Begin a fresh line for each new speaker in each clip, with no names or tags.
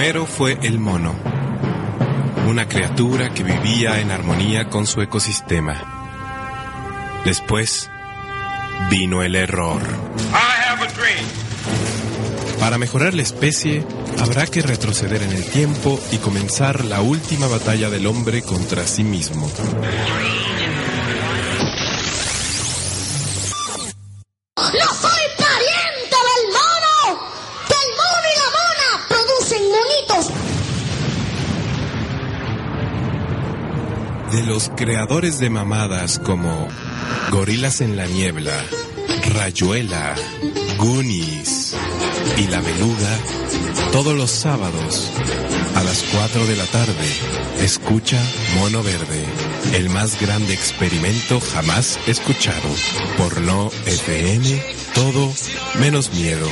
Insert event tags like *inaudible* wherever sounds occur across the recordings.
Primero fue el mono, una criatura que vivía en armonía con su ecosistema. Después vino el error. Para mejorar la especie, habrá que retroceder en el tiempo y comenzar la última batalla del hombre contra sí mismo. Creadores de mamadas como Gorilas en la Niebla, Rayuela, Goonies y La Beluga, todos los sábados a las 4 de la tarde, escucha Mono Verde, el más grande experimento jamás escuchado. Por No FM, todo menos miedo.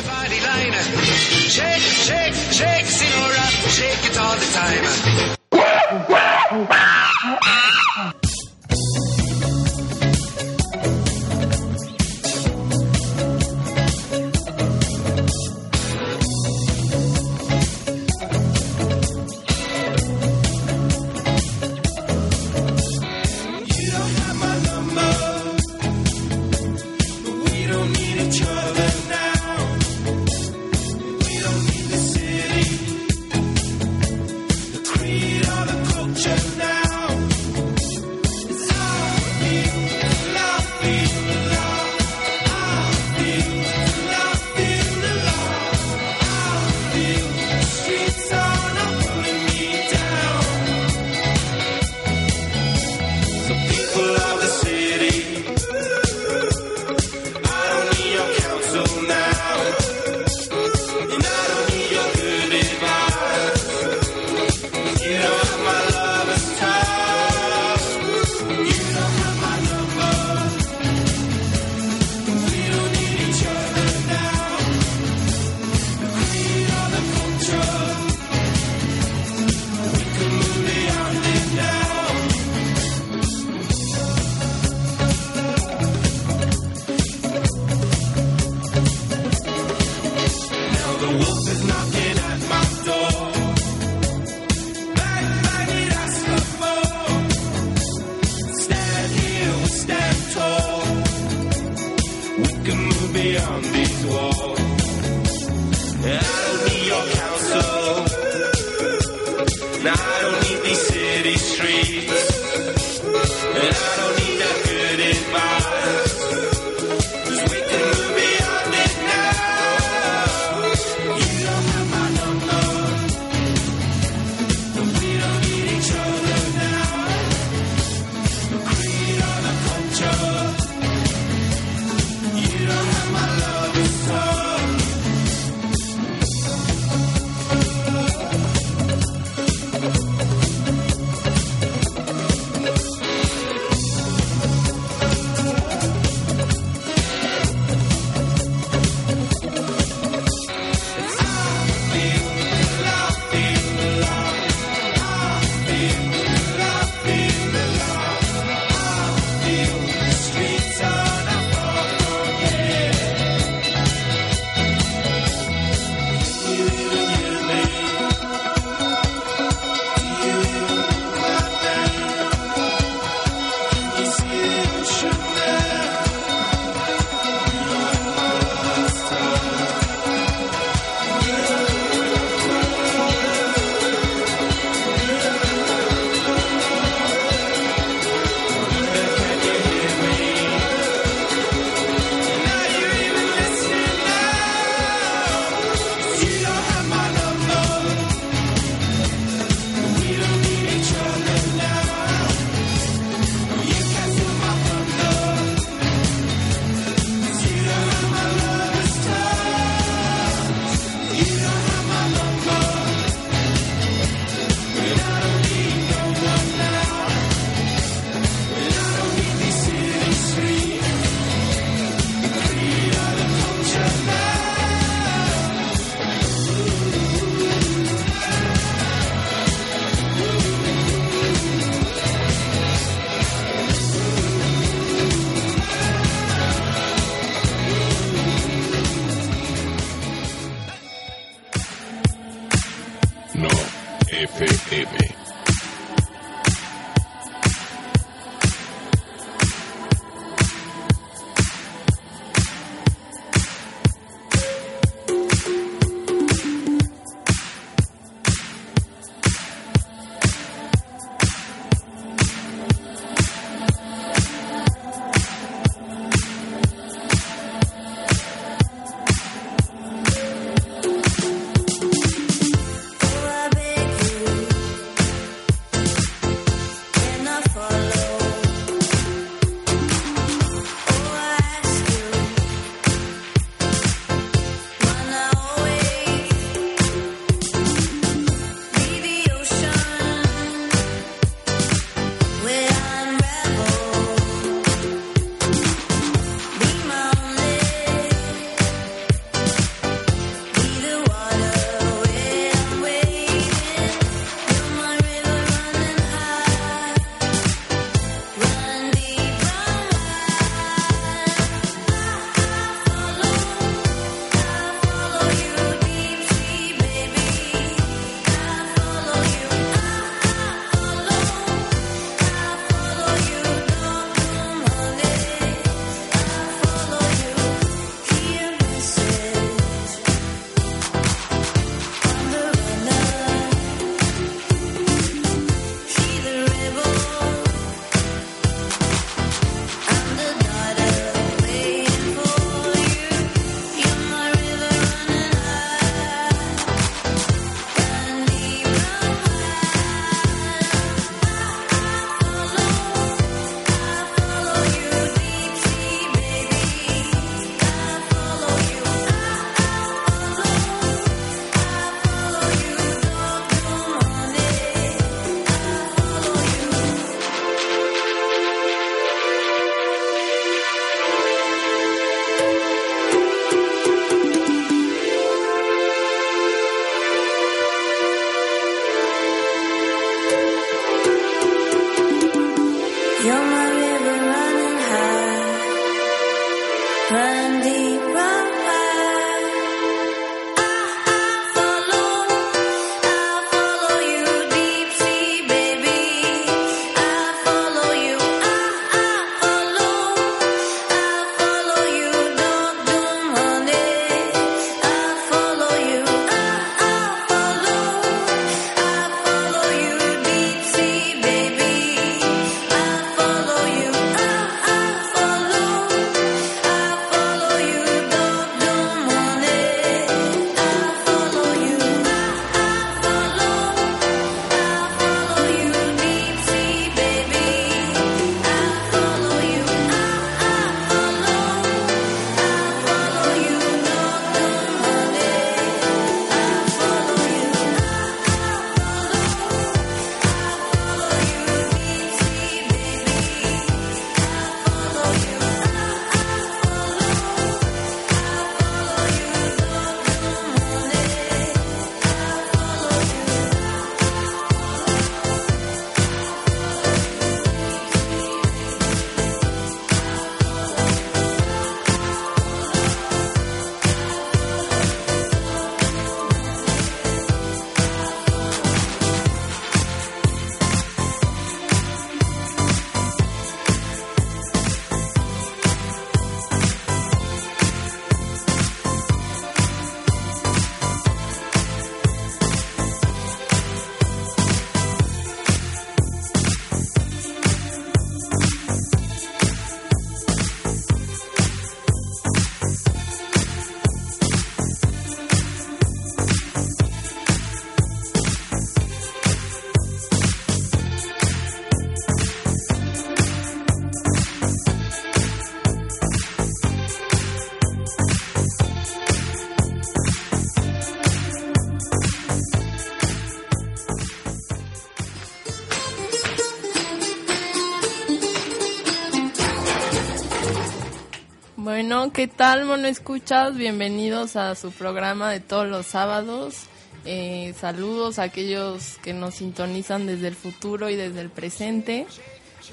Bueno, ¿qué tal, mono escuchas? Bienvenidos a su programa de todos los sábados. Eh, saludos a aquellos que nos sintonizan desde el futuro y desde el presente.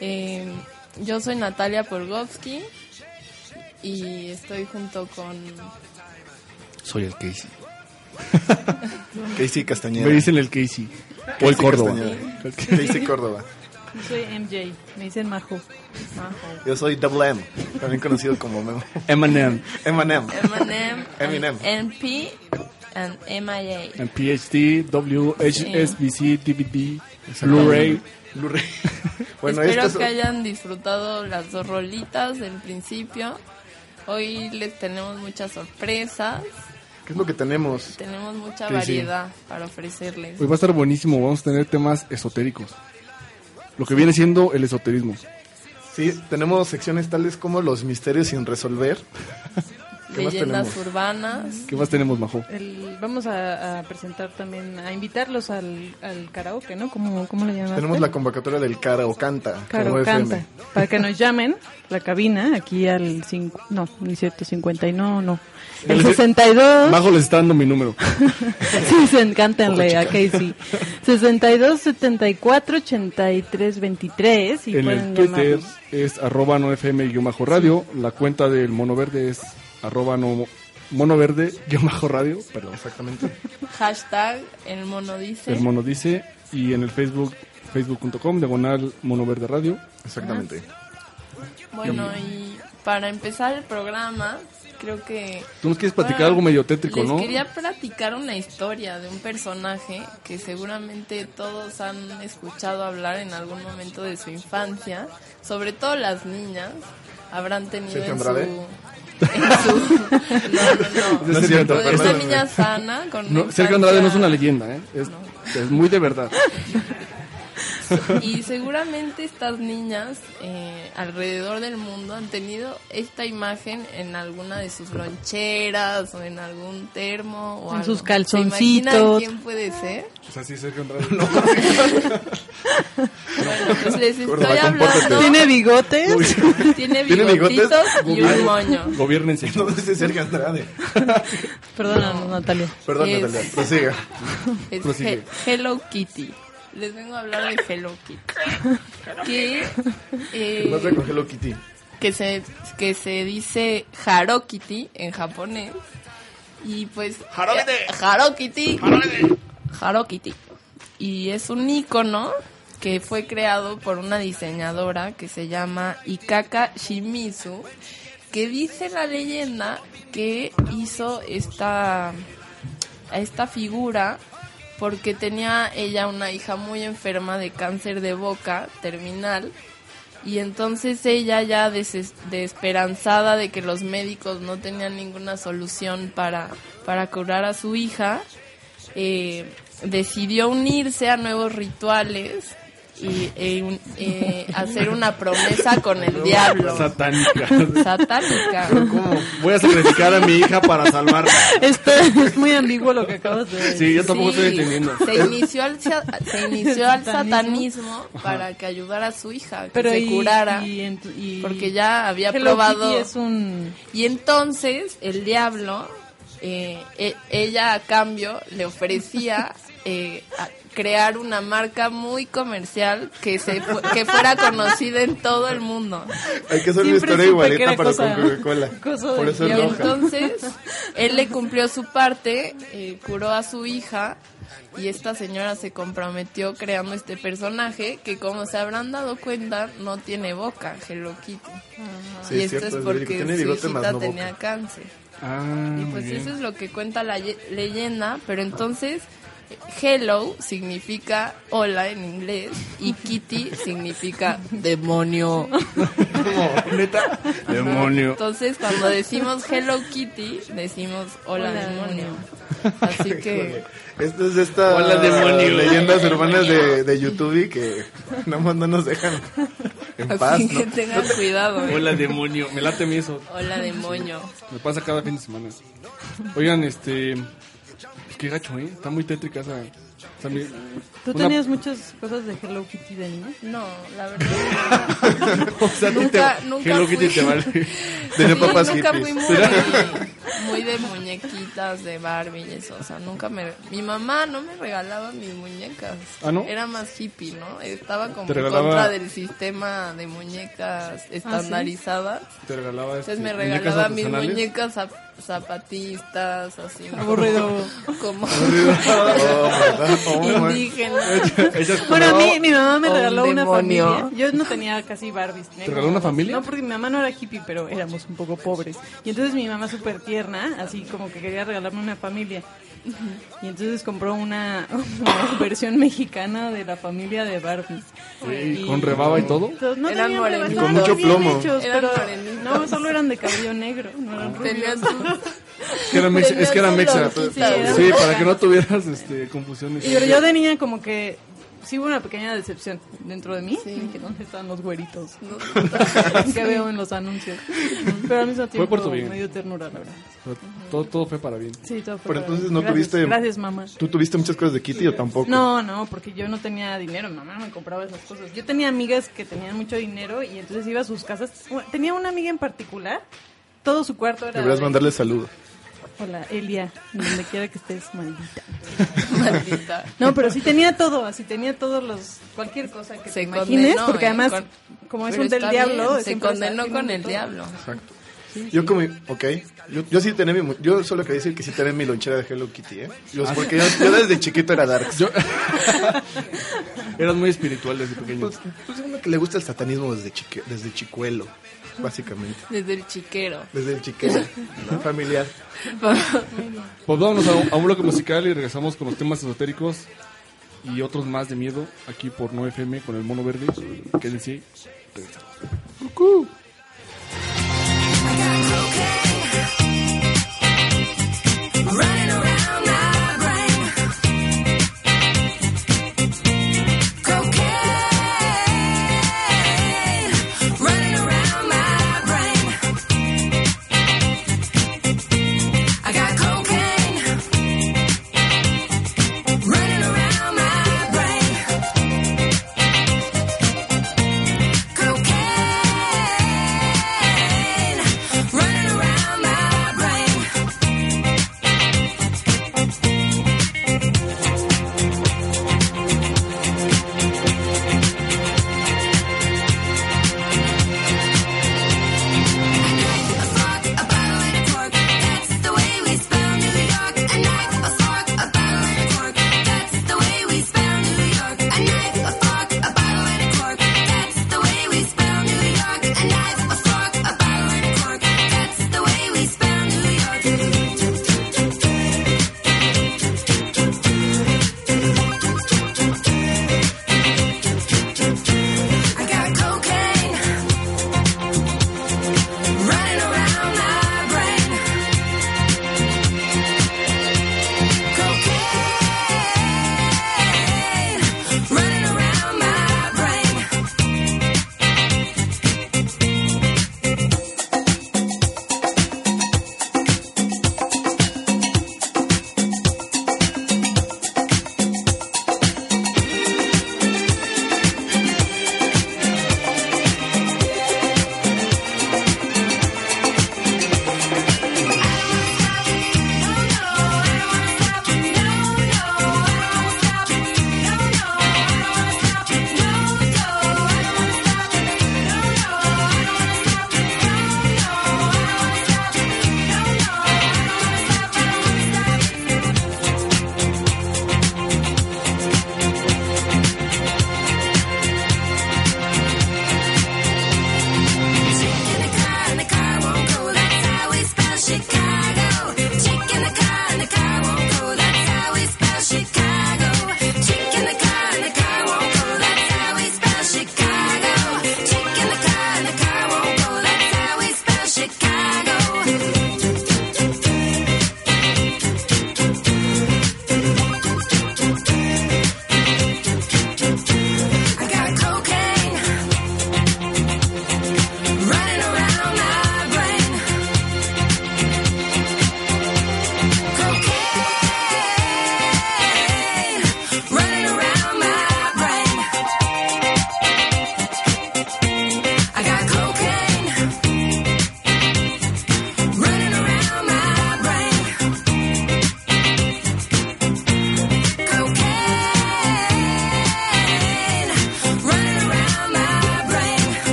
Eh, yo soy Natalia Polgovsky y estoy junto con...
Soy el Casey. *laughs*
Casey Castañeda.
Me dicen el Casey. Paul Córdoba.
Casey Córdoba.
Yo soy MJ, me dicen Majo.
Yo soy Double M, también conocido como Memo.
Eminem.
Eminem.
Eminem,
Eminem.
NP, and MIA.
En PhD, WHSBC, DVD, Blu-ray.
Blu-ray. *laughs* Bueno,
Espero
estas
que hayan disfrutado las dos rolitas del principio. Hoy les tenemos muchas sorpresas,
¿Qué es lo que tenemos?
tenemos mucha
Sí, sí.
variedad para ofrecerles.
Hoy va a estar buenísimo. Vamos a tener temas esotéricos. Lo que viene siendo el esoterismo.
Sí, tenemos secciones tales como los misterios sin resolver. *laughs* ¿Qué más
Leyendas
tenemos?
urbanas.
¿Qué más tenemos, Majo?
El- vamos a, a presentar también, a invitarlos al, al karaoke, ¿no? ¿Cómo, cómo le llaman?
Tenemos la convocatoria del Cara o Canta.
Caro
como
canta.
FM.
Para que nos llamen la cabina aquí al 5, no, ni cierto, 50 y no, no. El 62.
Majo les está dando mi número. *laughs*
Sí, se encántenle a Casey. 62 74 83 23 y
en el Twitter
llamarnos.
es arroba no fm guion bajo radio. La cuenta del mono verde es arroba no mono verde guion bajo radio. Perdón.
Exactamente. *laughs*
Hashtag el mono dice.
El mono dice. Y en el Facebook, facebook.com, diagonal mono verde radio.
Exactamente.
Bueno, y para empezar el programa, creo que...
Tú nos quieres platicar
Bueno,
algo medio tétrico,
les
¿no?
quería platicar una historia de un personaje que seguramente todos han escuchado hablar en algún momento de su infancia, sobre todo las niñas habrán tenido
¿Sergio
en su...
Andrade? *laughs*
en su- no, no,
No es cierto, perdóname.
niña sana con
No,
una
Sergio Andrade no es una leyenda, ¿eh? Es, es muy de verdad. *laughs*
Y seguramente estas niñas eh, alrededor del mundo han tenido esta imagen en alguna de sus loncheras o en algún termo o
En
algo.
sus
¿Se
calzoncitos.
quién puede ser?
O sea, sí, Sergio Andrade. No.
Bueno, pues les estoy hablando.
¿Tiene bigotes?
Tiene bigotitos y un moño.
Gobiernense.
No, es Sergio Andrade.
Perdónanos, Natalia.
Perdón,
Es-
Natalia. Prosiga.
Es
Prosigue.
He- Hello Kitty. Les vengo a hablar de Hello Kitty. *laughs* Que, eh,
¿Qué pasa con Hello Kitty?
que se que se dice Harokiti en japonés y pues
Harokite.
eh, Harokiti Harokiti y es un icono que fue creado por una diseñadora que se llama Ikaka Shimizu que dice la leyenda que hizo esta esta figura porque tenía ella una hija muy enferma de cáncer de boca terminal y entonces ella ya deses- desesperanzada de que los médicos no tenían ninguna solución para, para curar a su hija, eh, decidió unirse a nuevos rituales y eh, un- eh, hacer una promesa con el diablo.
Satánica.
Satánica.
¿Cómo? Voy a sacrificar a mi hija para salvarla.
Esto es muy ambiguo lo que acabas de decir.
Sí, yo tampoco
Sí,
estoy entendiendo.
Se inició al, se inició al
Satanismo.
para que ayudara a su hija, que
Pero
se
y-
curara,
y ent- y-
porque ya había
Hello
probado.
Kitty es un...
Y entonces el diablo, eh, e- ella a cambio le ofrecía eh, a- crear una marca muy comercial que se fu- que fuera conocida en todo el mundo.
Hay que hacer una
Siempre
historia igualita para
cosa-
con Coca-Cola. Por eso es
entonces él le cumplió su parte, eh, curó a su hija y esta señora se comprometió creando este personaje que como se habrán dado cuenta no tiene boca, Hello Kitty.
Sí,
y
es
esto
cierto,
es porque su hijita
no boca.
tenía cáncer.
Ah,
Y pues eso es lo que cuenta la ye- leyenda, pero entonces hello significa hola en inglés y kitty significa demonio.
¿Neta? Demonio.
Entonces cuando decimos hello kitty decimos hola,
Hola,
demonio. Así que
Esto es esta
Hola, demonio.
leyendas urbanas de, de YouTube y que nada más no nos dejan en paz,
así
¿no?
que tengan cuidado. ¿eh?
Hola, demonio. Me late a mí eso.
Hola demonio.
Me pasa cada fin de semana. Oigan, este. Qué gacho, ¿eh? Está muy tétrica esa. esa mi-
¿Tú
una-
tenías muchas cosas de Hello Kitty de niña?
No, la verdad. *laughs*
O sea, a ti
Nunca-
te,
nunca
Hello Kitty
fui.
te vale. *laughs*
Papas
nunca
hippies.
fui muy, muy de muñequitas de Barbie y eso, o sea, nunca me... Mi mamá no me regalaba mis muñecas.
¿Ah, no?
Era más hippie, ¿no? Estaba como
Te
en
regalaba-
contra del sistema de muñecas estandarizadas.
Te regalaba este,
Entonces me
muñecas
regalaba mis
artesanales.
muñecas a- zapatistas, así.
Aburrido.
Como
Oh, ¿verdad? Oh, my-
indígenas.
Bueno, a mí mi mamá me
O un
regaló una familia. Yo no tenía casi Barbies.
¿Te regaló una familia?
No, porque mi mamá no era hippie, pero éramos un poco pobres. Y entonces mi mamá súper tierna, así como que quería regalarme una familia. Y entonces compró una, una *laughs* versión mexicana de la familia de Barbie.
Sí, con rebaba y todo.
No
Eran
estaban
Con mucho plomo.
hechos,
Eran
pero no, solo eran de cabello negro, no eran rubios.
Que era mexa, es que era mexa.
lonjitas.
Sí, para que no tuvieras este, confusiones.
Y pero yo de niña como que sí hubo una pequeña decepción dentro de mí.
Sí.
Dije, ¿dónde están los güeritos? *laughs*
no, *laughs*
que veo en los anuncios. Pero al mismo tiempo
por tu bien.
me dio ternura, la verdad.
Pero todo, todo fue para bien.
Sí, todo fue
Pero
para
entonces
mí.
no
Gracias,
tuviste-
Gracias, mamá.
¿Tú tuviste muchas cosas de Kitty o tampoco?
No, no, porque yo no tenía dinero, mi mamá no me compraba esas cosas. Yo tenía amigas que tenían mucho dinero y entonces iba a sus casas. Tenía una amiga en particular, todo su cuarto era...
Deberías
de-
mandarle saludos.
Hola, Elia, donde quiera que estés, maldita. *laughs*
maldita.
No, pero sí tenía todo, así tenía todos los... Cualquier cosa que
Se
te imagines,
condenó,
porque
¿eh?
además,
Con-
como es un del diablo...
bien, Se condenó con el
todo.
diablo.
Exacto. Yo como, ok, yo, yo sí tenía mi, yo solo quería decir que sí tenía mi lonchera de Hello Kitty, ¿eh? Yo- porque yo, yo desde chiquito era dark.
Yo... *laughs* *laughs* Eras muy espiritual desde pequeño.
Pues, pues uno que le gusta el satanismo desde, chique, desde chicuelo, *laughs* básicamente.
Desde el chiquero.
Desde el chiquero, ¿no? *laughs* familiar.
Pues vámonos a, un- a un bloque musical y regresamos con los temas esotéricos y otros más de miedo aquí por No FM con el mono verde. Quédense. regresamos.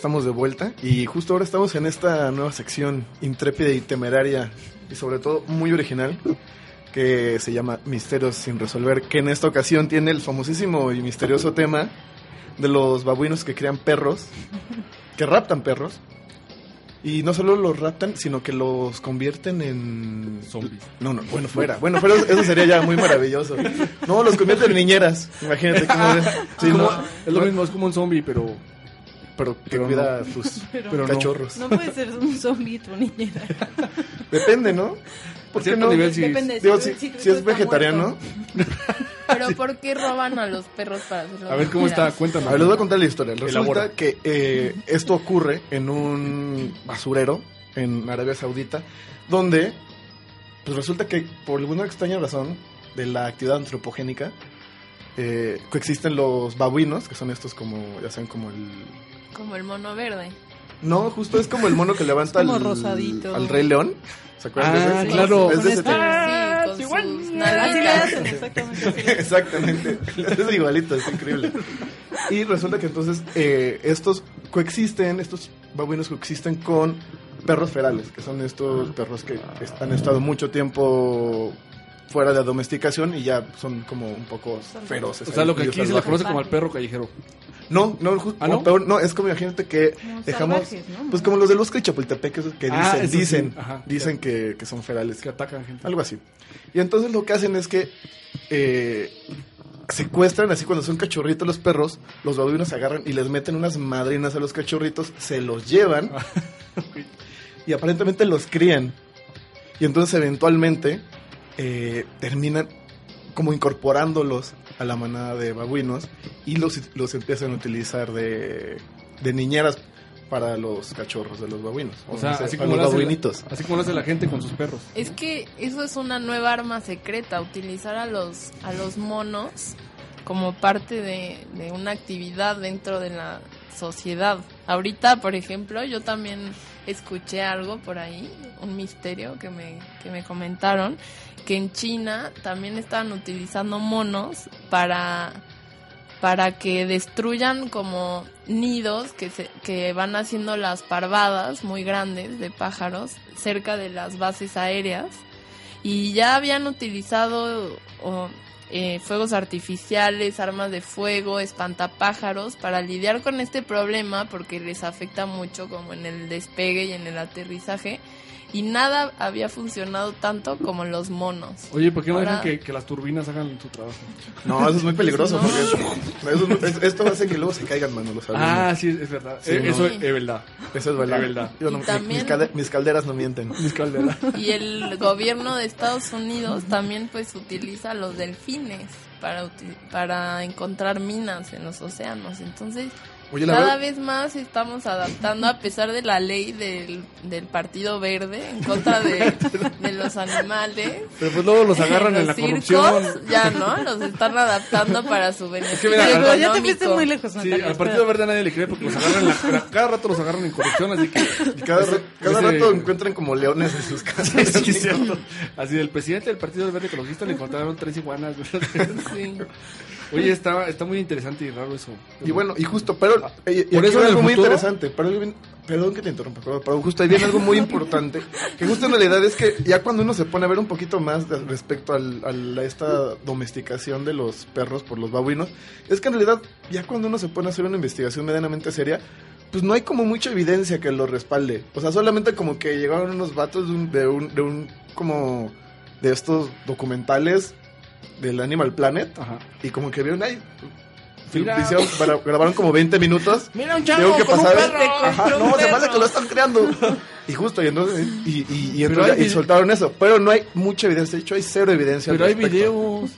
Estamos de vuelta y justo ahora estamos en esta nueva sección intrépida y temeraria y sobre todo muy original que se llama Misterios sin resolver, que en esta ocasión tiene el famosísimo y misterioso tema de los babuinos que crían perros, que raptan perros. Y no solo los raptan, sino que los convierten en...
Zombies.
No, no, bueno, fuera. Bueno, pero eso sería ya muy maravilloso. No, los convierten en niñeras. Imagínate cómo es. *laughs* Sí,
Como-
no,
es lo mismo, es como un zombie, pero
pero que
pero
cuida a sus *laughs*
Pero,
no.
cachorros.
no puede ser un zombie tu niñera. *laughs*
Depende, ¿no?
por
qué
cierto
no?
nivel sí.
Depende.
Digo,
Si
si,
si
si es vegetariano.
Pero *laughs* ¿por qué roban a los perros para hacerlo?
A ver cómo está.
A ver, les voy a contar la historia. Resulta
Elabora.
que eh, esto ocurre en un basurero en Arabia Saudita, donde pues resulta que por alguna extraña razón de la actividad antropogénica eh, coexisten los babuinos, que son estos como, ya saben, como el...
Como el mono verde.
No, justo es como el mono que *laughs* levanta
como
al,
rosadito.
al rey león. ¿Se acuerdan de
Ah,
ese?
claro.
Es
Con
de ese tipo.
sí, con sus
Así le
nalguitas.
hacen, exactamente. *laughs*
Exactamente. Es igualito, es increíble. Y resulta que entonces eh, estos coexisten, estos babuinos coexisten con perros ferales, que son estos perros que han estado mucho tiempo fuera de domesticación y ya son como un poco feroces.
O sea, lo que aquí se le conoce como el perro callejero.
No, no,
¿Ah, no?
o peor, no, es como imagínate que
Como
dejamos,
salvajes, ¿no?
pues como los del bosque de Chapultepec que que dicen,
Ah, sí,
dicen,
ajá.
dicen que, que son ferales.
Que atacan gente.
Algo así. Y entonces lo que hacen es que eh, secuestran, así cuando son cachorritos los perros, los babuinos se agarran y les meten unas madrinas a los cachorritos, se los llevan *laughs* y aparentemente los crían. Y entonces eventualmente eh, terminan como incorporándolos a la manada de babuinos y los, los empiezan a utilizar de, de niñeras para los cachorros de los babuinos.
O sea,
sea,
así como, lo
los
la,
babuinitos.
así como lo hace la gente con sus perros.
Es que eso es una nueva arma secreta, utilizar a los, a los monos como parte de, de una actividad dentro de la sociedad. Ahorita, por ejemplo, yo también escuché algo por ahí, un misterio que me, que me comentaron, que en China también estaban utilizando monos para para que destruyan como nidos que, se, que van haciendo las parvadas muy grandes de pájaros cerca de las bases aéreas. Y ya habían utilizado eh, fuegos artificiales, armas de fuego, espantapájaros para lidiar con este problema porque les afecta mucho como en el despegue y en el aterrizaje y nada había funcionado tanto como los monos.
Oye, ¿por qué no
Ahora-
dejan que, que las turbinas hagan su trabajo?
No, eso es muy peligroso. *laughs*
No.
porque eso es muy- es- esto hace que luego se caigan, mano, los aviones.
Ah, sí, es verdad.
Sí,
Eh,
no.
Eso es, verdad.
Eso es verdad.
es verdad.
Yo no-
Y
mi-
también-
mis, calde- mis calderas no mienten.
Mis calderas.
Y el gobierno de Estados Unidos también pues utiliza los delfines para, para encontrar minas en los océanos. Entonces,
Oye, la
cada
verdad,
vez más estamos adaptando a pesar de la ley del, del Partido Verde en contra de, *laughs* de los animales.
Pero pues luego los *laughs* agarran en la
circos,
corrupción.
Ya, ¿no? Los están adaptando para su beneficio
mira,
ya te fuiste muy lejos,
Sí,
Natalia.
al Partido Verde nadie le cree porque los agarran en la, cada rato los agarran en corrupción, así que...
y *laughs* cada, ra- cada
ese-
rato encuentran como leones en sus casas.
Sí, cierto. Así del presidente del Partido Verde Ecologista le encontraron tres iguanas.
Sí.
Oye, está, está muy interesante y raro eso.
Y bueno, y justo, pero y
Por
aquí
eso
algo muy
futuro-
interesante. Pero, algo bien- perdón que te interrumpa, pero, pero justo ahí viene algo muy importante. *laughs* Que justo en realidad es que ya cuando uno se pone a ver un poquito más de- respecto al- al- a esta domesticación de los perros por los babuinos, es que en realidad ya cuando uno se pone a hacer una investigación medianamente seria, pues no hay como mucha evidencia que lo respalde. O sea, solamente como que llegaron unos vatos de un, de un, de un como de estos documentales del Animal Planet
Ajá.
y como que vieron ahí.
Mira.
hicieron- para- grabaron como 20 minutos.
Mira un
Tengo que pasar.
perro.
Ajá,
Encontró un
no, se
perro.
pasa que lo están creando. Y justo, y entonces, y, y, y entonces
hay
y soltaron eso. Pero no hay mucha evidencia. De hecho, hay cero evidencia.
Pero hay videos.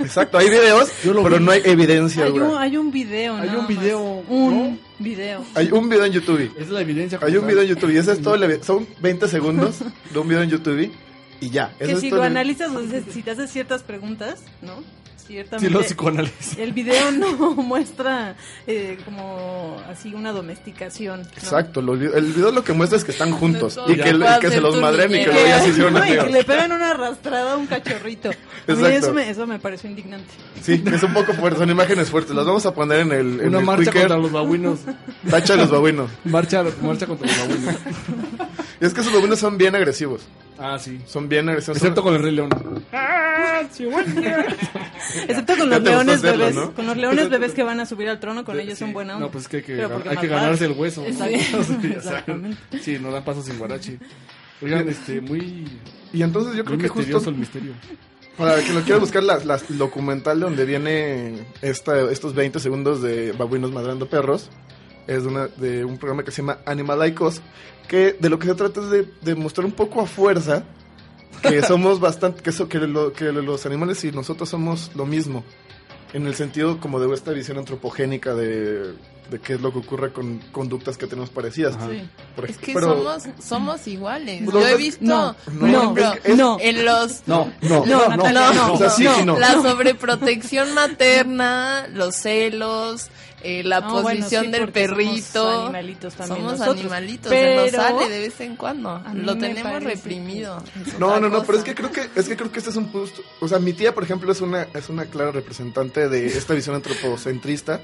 Exacto, hay videos, pero
vi.
no hay evidencia.
Hay un, hay un video,
Hay un
más.
video,
Un
¿no?
video.
Hay un video en YouTube.
Es la evidencia.
Hay un video en YouTube y ese es todo. *laughs* Son 20 segundos de un video en YouTube y ya. Eso
Que si lo analizas, o si te haces ciertas preguntas, ¿no? Ciertamente
Sí, los psicoanálisis.
el video no *laughs* muestra eh, como así una domesticación. ¿no?
Exacto, lo- el video lo que muestra es que están juntos y que, se los madren y que luego ya se hicieron
No, *laughs* y que le pegan una arrastrada a un cachorrito. A mí eso me, eso me pareció indignante.
Sí, es un poco fuerte, son imágenes fuertes. Las vamos a poner en el, en
Una
el
marcha
Quicker.
contra los babuinos.
Tacha de los babuinos.
Marcha, marcha contra los babuinos.
Y *laughs* es que esos babuinos son bien agresivos.
Ah, sí.
Son bien agresivos.
Excepto con el Rey León.
Excepto con los leones
hacerlo,
bebés.
¿no?
Con los leones *laughs* bebés que van a subir al trono, con
De-
ellos
sí.
son buena onda.
No, pues es que hay que, gan- hay ganarse el hueso. *laughs* Sí,
Exactamente.
Sí, no dan pasos sin guarachi. *laughs* Oigan, este, muy,
Y entonces yo
muy
creo que
misterioso
justo
el misterio.
para que lo quiera buscar la, la- documental donde viene esta, estos 20 segundos de babuinos madrando perros es de, una, de un programa que se llama Animalaicos que de lo que se trata es de, de mostrar un poco a fuerza que *laughs* somos bastante que, eso, que, lo- que los animales y nosotros somos lo mismo en el sentido como de esta visión antropogénica de, de qué es lo que ocurre con conductas que tenemos parecidas.
Sí.
Por
Es que
pero-
somos, somos iguales. Yo he visto,
no,
por
no,
ejemplo, en los
No,
no,
No,
no.
la sobreprotección materna, los celos, eh, la
No, bueno,
posición
sí,
del
porque somos
perrito.
animalitos también
Somos
nosotros.
animalitos,
Pero-
se nos sale de vez en cuando. Lo tenemos reprimido.
No, no, no, pero es que creo que es que creo que este es un punto, o sea, mi tía, por ejemplo, es una es una clara representante de esta visión antropocentrista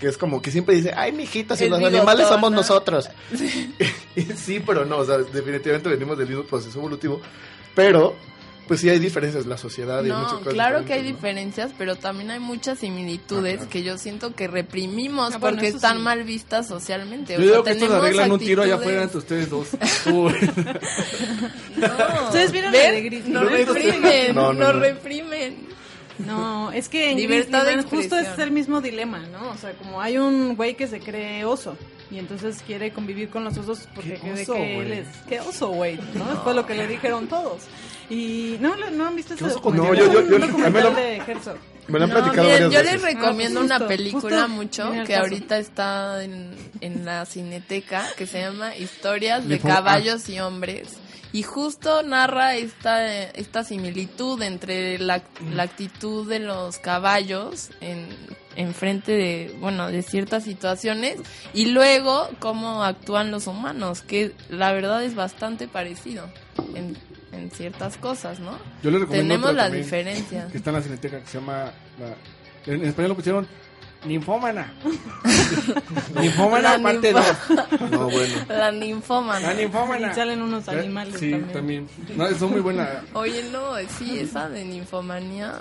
que es como que siempre dice, "Ay, mijita, si
Es
los
bigotona.
animales somos nosotros." *laughs* Y sí, pero no, o sea, definitivamente venimos del mismo proceso evolutivo, pero pues sí hay diferencias en la sociedad y muchas
No,
cosas
claro que hay
¿no?
diferencias, pero también hay muchas similitudes que yo siento que reprimimos
Ah,
porque están
sí.
mal vistas socialmente. O
Yo
sea,
digo que estos arreglan un tiro allá afuera entre ustedes dos. *laughs*
No.
¿Ustedes vieron la de Gris?
No
No,
reprimen,
no,
no,
no, no.
reprimen.
No, es que en
Libertad de
Disneyland justo es el mismo dilema, ¿no? O sea, como hay un güey que se cree oso y entonces quiere convivir con los osos porque
¿Qué
cree
oso,
que él es... ¿Qué oso, güey? ¿No? Fue lo que le dijeron todos. Y no, no han visto ese documental?
No, yo- yo- yo-
documental
a mí lo-
de Herzog.
Me lo han
No,
platicado
miren,
varias
yo
veces.
les recomiendo
Ah, pues
una película
justo
mucho que
caso.
ahorita está en, en la cineteca que se llama Historias de
Linfo-
caballos y hombres y justo narra esta esta similitud entre la, la actitud de los caballos en en frente de bueno de ciertas situaciones y luego cómo actúan los humanos que la verdad es bastante parecido en, en ciertas cosas no
Yo les recomiendo
tenemos
también,
diferencias
Que está en la cineteca que se llama. la- en español lo pusieron Ninfómana. *laughs* ninfómana
La
parte
ninfo-
2.
No, bueno.
la ninfómana
La ninfómana.
Y salen unos animales
Sí,
también.
también. No, son muy buenas.
Oye, no, sí, esa de ninfomanía.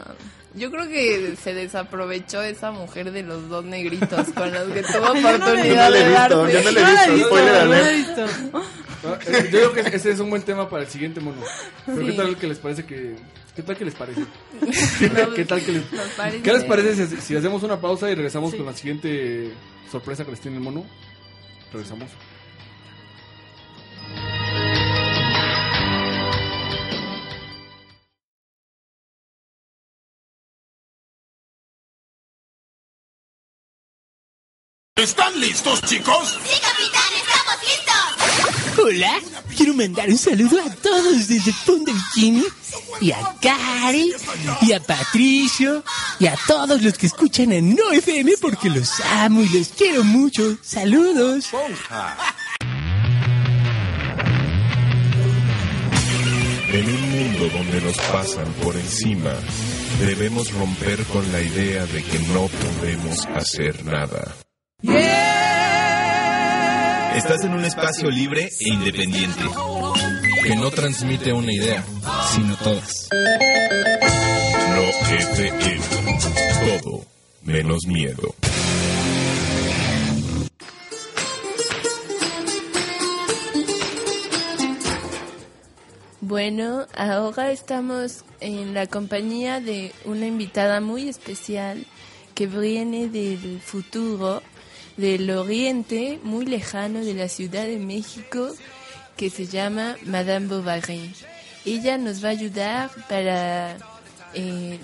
Yo creo que se desaprovechó esa mujer de los dos negritos con los que tuvo *laughs*
Yo no la he
oportunidad
visto,
de
yo no la he visto, spoiler
no la he visto.
Eh, Yo creo que ese es un buen tema para el siguiente mono. Pero
Sí.
¿qué tal que les parece que.? ¿Qué tal que les parece? *laughs*
Nos-
¿Qué tal que les.? ¿Qué les parece si, si hacemos una pausa y regresamos
Sí.
con la siguiente sorpresa que les tiene el mono? Regresamos.
¿Están listos, chicos?
¡Sí, capitán! ¡Estamos listos!
Hola, quiero mandar un saludo a todos desde el fondo del bikini y a Cari y a Patricio y a todos los que escuchan en No FM porque los amo y los quiero mucho. Saludos.
En un mundo donde nos pasan por encima, debemos romper con la idea de que no podemos hacer nada.
Estás en un espacio libre e independiente.
Que no transmite una idea,
Sino todas.
no FM. Todo menos miedo.
Bueno, ahora estamos en la compañía de una invitada muy especial que viene del futuro, del oriente muy lejano de la Ciudad de México, que se llama Madame Bovary. Ella nos va a ayudar para eh,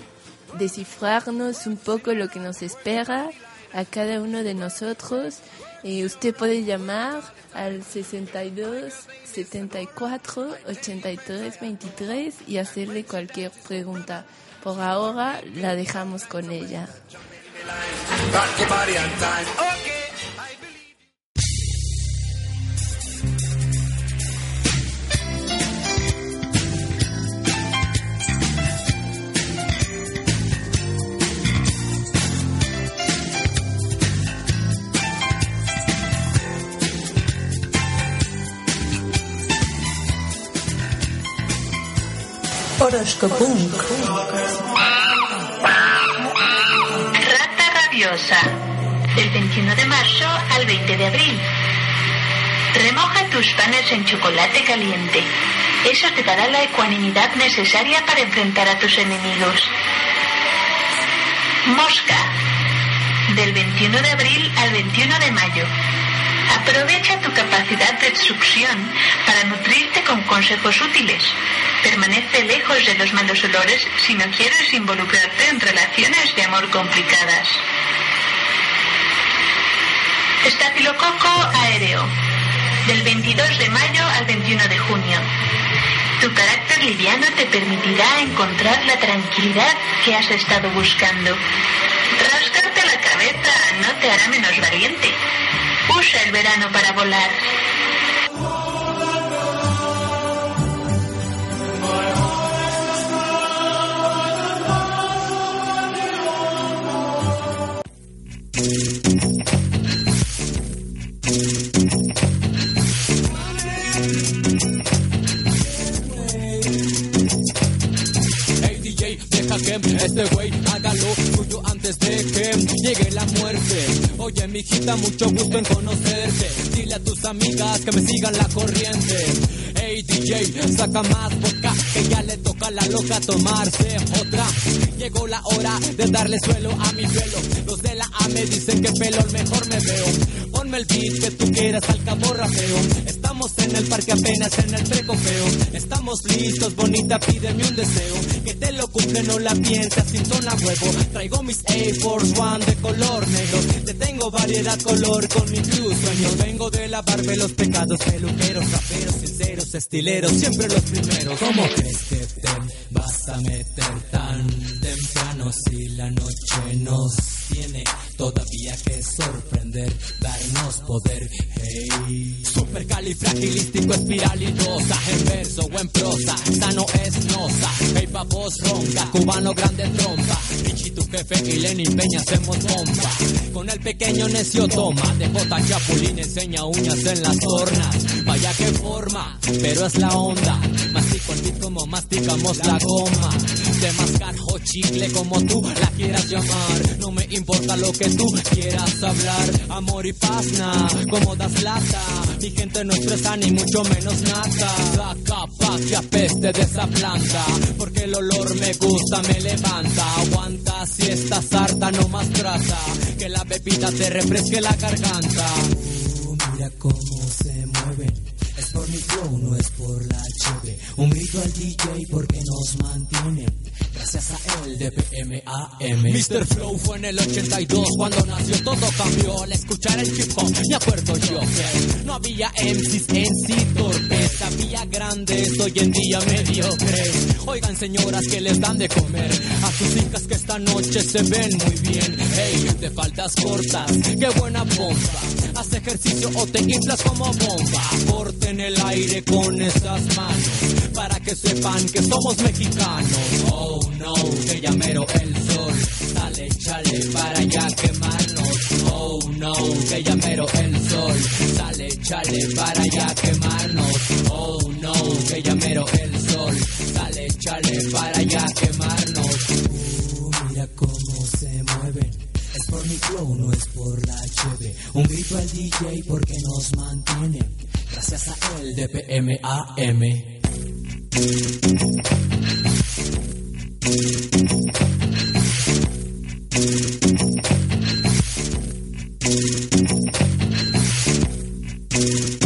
descifrarnos un poco lo que nos espera a cada uno de nosotros. Eh, usted puede llamar al 62 74 83 23 y hacerle cualquier pregunta. Poga Oga, la dejamos con ella.
Rock your body on time. Okay.
Horoscopunk.
Rata Del 21 de marzo al 20 de abril. Remoja tus panes en chocolate caliente. Eso te dará la ecuanimidad necesaria para enfrentar a tus enemigos. Mosca. Del 21 de abril al 21 de mayo. Aprovecha tu capacidad de succión para nutrirte con consejos útiles. Permanece lejos de los malos olores si no quieres involucrarte en relaciones de amor complicadas. Estafilococo aéreo. Del 22 de mayo al 21 de junio. Tu carácter liviano te permitirá encontrar la tranquilidad que has estado buscando. Rascarte la cabeza no te hará menos valiente. Usa el verano para volar.
Este güey haga lo antes de que llegue la muerte. Oye, mijita, mucho gusto en conocerte. Dile a tus amigas que me sigan la corriente. Hey DJ, saca más boca que ya le toca a la loca tomarse otra. Llegó la hora de darle suelo a mi pelo. Los de la A me dicen que pelo el mejor me veo. Ponme el beat que tú quieras al cabo rapeo. Estamos en el parque apenas en el precopeo. Estamos listos, bonita, pídeme un deseo. Que te lo cumple, no la piensas, sin zona huevo. Traigo mis Air Force One de color negro. Te tengo variedad color con mi blue sueños. Vengo de lavarme los pecados, peluqueros, raperos, sinceros, estileros, siempre los primeros. ¿Cómo crees que te vas a meter tan temprano si la noche nos todavía que sorprender, darnos poder? Hey, supercalifragilístico espiralidosa, en verso o en prosa, sano es nosa. Hey, babos ronca, cubano grande trompa. Richie tu jefe y Lenin Peña hacemos bomba. Con el pequeño necio toma, de J Chapulín enseña uñas en las hornas. Vaya que forma, pero es la onda. Mastico el beat como masticamos la goma. De mascar o chicle como tú la quieras llamar. No me importa lo que tú quieras hablar. Amor y paz, nah, como das lata. Mi gente no expresa ni mucho menos nada. Saca pa' que apeste de esa planta. Porque el olor me gusta, me levanta. Aguanta si estás harta, no más trata. Que la bebida te refresque la garganta. Mira cómo se. Por mi flow, no es por la cheve. Un grito al DJ porque nos mantiene. Gracias a él de. Mr. Flow fue en el 82 cuando nació todo cambió. Al escuchar el hip hop, me acuerdo yo no había MCs sí torpes. Había grandes, hoy en día mediocres. Oigan, señoras que les dan de comer a sus hijas que esta noche se ven muy bien. Hey, de faltas cortas, qué buena bomba. Haz ejercicio o te inflas como bomba. Corte en el aire con esas manos para que sepan que somos mexicanos. Oh no, que llamero el sol. Dale, chale para allá quemarnos. Oh no, que llamero el sol. Dale, chale para allá quemarnos. Oh no, que llamero el sol. Dale, chale para allá quemarnos. Uh, mira cómo se mueven. Es por mi flow, no es por la cheve. Un grito al DJ porque nos mantiene. Gracias a él de PMAM.
No FM.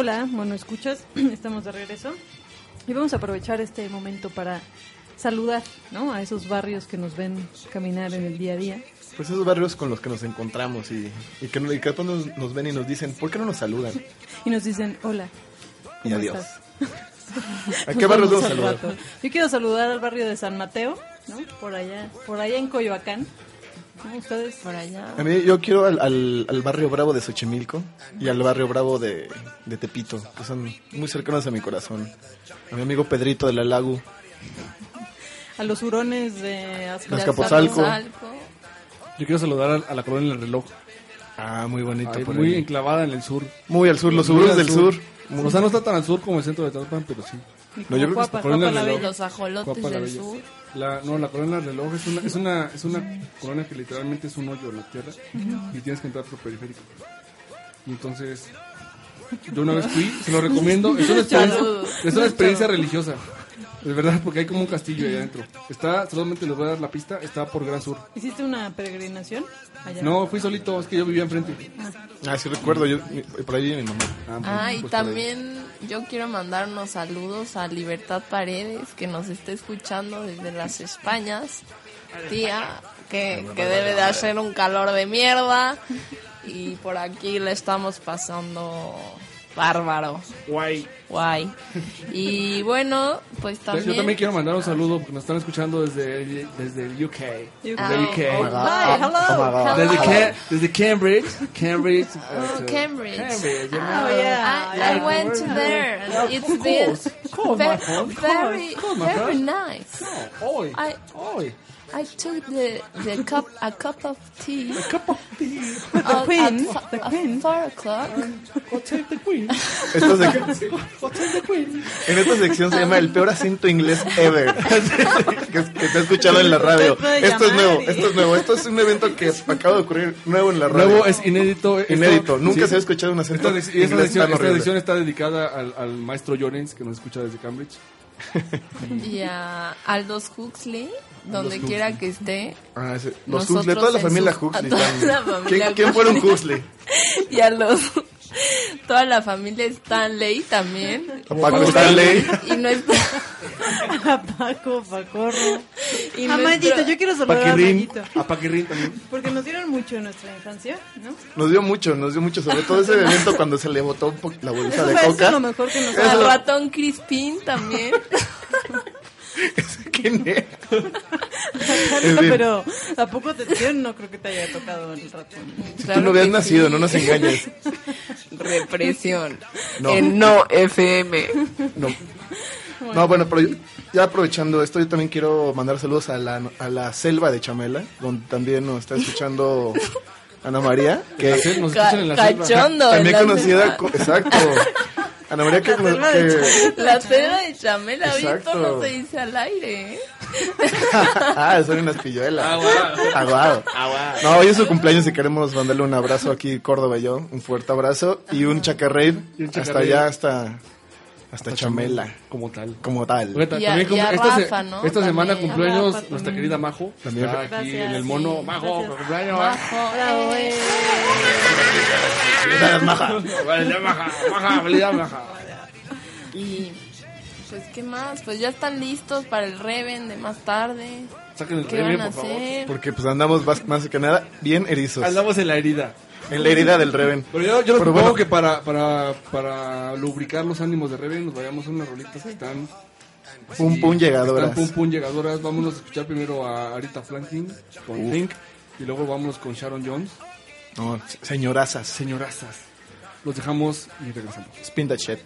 Hola, bueno, escuchas, *clears throat* estamos de regreso y vamos a aprovechar este momento para saludar, ¿no? A esos barrios que nos ven caminar en el día a día.
Pues esos barrios con los que nos encontramos y, y que, y que nos, nos ven y nos dicen, ¿por qué no nos saludan? *laughs*
Y nos dicen, hola.
Y
¿cómo
adiós.
estás? *laughs*
¿A
Nos
qué barrios
vemos
vamos a
al
saludar?
rato. Yo quiero saludar al barrio de San Mateo, ¿no? Por allá, por allá en Coyoacán. Ustedes
por allá.
A mí yo quiero al, al, al barrio bravo de Xochimilco y al barrio bravo de, de Tepito, que son muy cercanos a mi corazón. A mi amigo Pedrito de la Lagu.
A los hurones de
Azcapotzalco.
Yo quiero saludar a, a la colonia del reloj.
Ah, muy bonito.
Ahí,
por
muy
ahí.
enclavada en el sur.
Muy al sur, los suburbios del sur.
O sea, no está tan al sur como el centro de Tlalpan, pero sí.
No, yo creo que es
Cuapa,
Colonia
Cuapa la. Los ajolotes
Cuapa
del sur.
La, no, la colonia del reloj es una, es una, es una colonia que literalmente es un hoyo en la tierra y tienes que entrar por periférico. Y entonces, yo una vez fui, se lo recomiendo, es una *laughs* experiencia, es una experiencia religiosa. De verdad, porque hay como un castillo ahí adentro. Está, solamente les voy a dar la pista, está por Gran Sur.
¿Hiciste una peregrinación? Allá.
No, fui solito, es que yo vivía enfrente.
Ah, sí recuerdo, yo, por ahí vive mi mamá.
Ah, y
pues por ahí.
también yo quiero mandar unos saludos a Libertad Paredes, que nos está escuchando desde las Españas. Tía, que, que debe de hacer un calor de mierda. Y por aquí le estamos pasando Bárbaro.
Guay.
Guay. Y bueno, pues también.
Yo también quiero mandar un saludo porque nos están escuchando desde, desde el UK.
Ah,
Desde UK.
oh, hi, hello,
Oh.
Desde,
hello.
Desde Cambridge. Cambridge.
Oh, Cambridge.
Cambridge, you
Oh, yeah.
I, I went to there
Yeah,
it's
of
been very,
course, my
very
friend.
nice.
Oh, oi.
I
Oi.
I took the the cup a cup of tea
Cup of tea.
at,
queen,
at,
the queen.
four o'clock.
Go take the queen.
Esta sec-
Go take the queen.
en esta sección se llama el peor acento inglés ever. *laughs* que, que te he escuchado en la radio. Esto es nuevo, esto es nuevo. Esto es un evento que acaba de ocurrir nuevo en la radio.
Luego es inédito. esto-
Inédito. Nunca
sí.
se ha escuchado un acento
Esta, y esta edición,
tan
esta edición está dedicada al, al maestro Llorens que nos escucha desde Cambridge. *laughs*
Y a Aldous Huxley, donde quiera que esté.
Ah, ese- los Huxley, toda la familia
su-
Huxley.
a toda la familia
¿Quién, quién fueron
Huxley?
Huxley? *laughs*
Y a los. Toda la familia Stanley también.
A Paco Stanley.
Y nuestro. *laughs*
A Paco, Pacorro.
Y
A Mayito,
nuestro-
yo quiero saludar a
Paquirrín.
Mayito.
A Paquirrín también.
Porque nos dieron mucho en nuestra infancia, ¿no?
Nos dio mucho, nos dio mucho. Sobre todo ese evento cuando se le botó un la bolsa
Eso
de
fue eso es
coca.
lo mejor que nos
Al ratón Crispín también. *laughs* *laughs*
¿Quién
dado. *laughs*
bien.
Pero ¿a poco te yo no creo que te haya tocado el ratón.
Tú no habías nacido, no nos engañes. *laughs*
Represión.
No.
En no FM.
No. No, bueno, pero yo- ya aprovechando esto, yo también quiero mandar saludos a la, a la selva de Chamela, donde también nos está escuchando Ana María, que
nos
Ca-
escuchan en la selva.
cachondo.
también
en la
conocida,
selva.
co- exacto. Ana María que,
selva
que-
La selva de Chamela. Oye, esto
Exacto.
no se dice al aire, ¿eh? *laughs*
ah, son unas pilluelas.
Aguado.
Aguado. No, hoy es su cumpleaños y queremos mandarle un abrazo aquí, Córdoba y yo. Un fuerte abrazo y un chacarreir hasta allá, hasta, hasta Chamela,
Como tal.
como tal.
Oye, ta-
Y a-
también
y a
esta, se-
Rafa, ¿no?
esta semana
También.
cumpleaños
Rafa
nuestra querida Majo.
También.
Está aquí
Gracias,
en el mono.
sí,
Majo, cumpleaños.
Majo, eh. *laughs*
Felicidades, Maja. *laughs*
Felicidades, Maja. Maja, felicidades, Maja.
Y pues, ¿qué más? Pues ya están listos para el Reven de más tarde.
Saquen el
¿Qué
rebe,
van a
por favor.
Porque pues andamos más, más que nada bien erizos.
Andamos en la herida.
En la herida del Reven.
Pero yo, yo propongo
bueno.
que para, para, para lubricar los ánimos de Reven nos vayamos a unas rolitas que están...
Pum, pum, llegadoras.
Están pum pum llegadoras. Vámonos a escuchar primero a Arita Franklin con Think y luego vámonos con Sharon Jones.
No, señorazas.
Señorazas. Los dejamos y regresamos.
Spin that shit.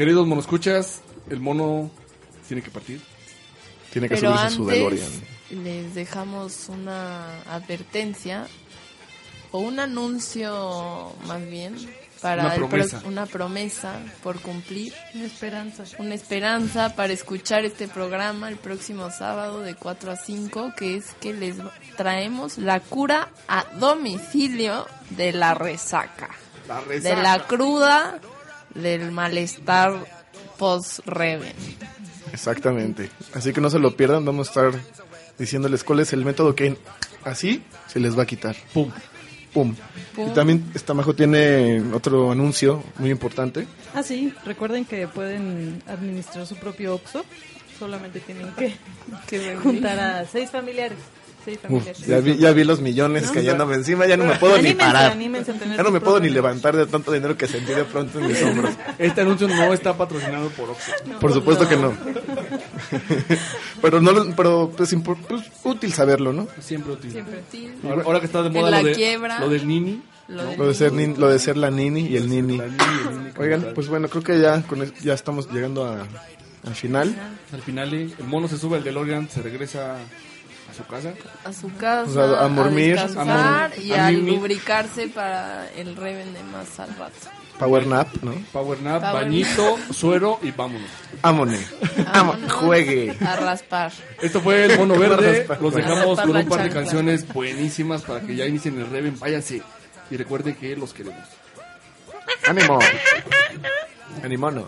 Queridos monoscuchas, el mono tiene que partir.
Tiene que
Pero
subirse a su DeLorean.
les dejamos una advertencia o un anuncio más bien para
Una
el pro-
promesa.
una promesa por cumplir.
Una esperanza.
Una esperanza para escuchar este programa el próximo sábado de 4 a 5, que es que les traemos la cura a domicilio de la resaca.
La
De la cruda, del malestar post-reven.
Exactamente. Así que no se lo pierdan. Vamos a estar diciéndoles cuál es el método que así se les va a quitar.
Pum.
Pum.
Pum.
Y también esta Majo tiene otro anuncio muy importante.
Ah, sí, recuerden que pueden administrar su propio OPSO. Solamente tienen que, juntar a seis familiares.
Uf, ya, vi, ya vi los millones
¿No?
cayéndome encima, ya no me puedo ni
Anímense,
parar.
anímense a tener
Ya no me puedo ni levantar de tanto dinero que sentí de pronto en mis hombros.
Este anuncio no está patrocinado por Oxxo.
Por supuesto que no. *laughs* pero no lo- pero pues, pues, útil saberlo, ¿no?
Siempre útil.
Siempre útil.
Ahora, ahora que está de moda
la
lo, de,
quiebra.
lo del nini.
Lo del
Lo de ser nin- lo de ser la nini y el nini.
La nini y el nini como
Oigan, pues bueno, creo que ya con ya estamos llegando a- al final.
Al final el mono se sube al DeLorean, se regresa su casa.
a su casa,
O sea, a dormir,
descansar
a
y
a
lubricarse para el reven de más al rato.
Power nap, ¿no?
Power nap,
Power
bañito, *laughs* suero y vámonos.
Ámone. Juegue.
A raspar.
Esto fue el mono *laughs* verde. Los dejamos con un par de canciones buenísimas para que ya inicien el Reven. Váyanse. Y recuerden que los queremos.
Ánimo. Animono.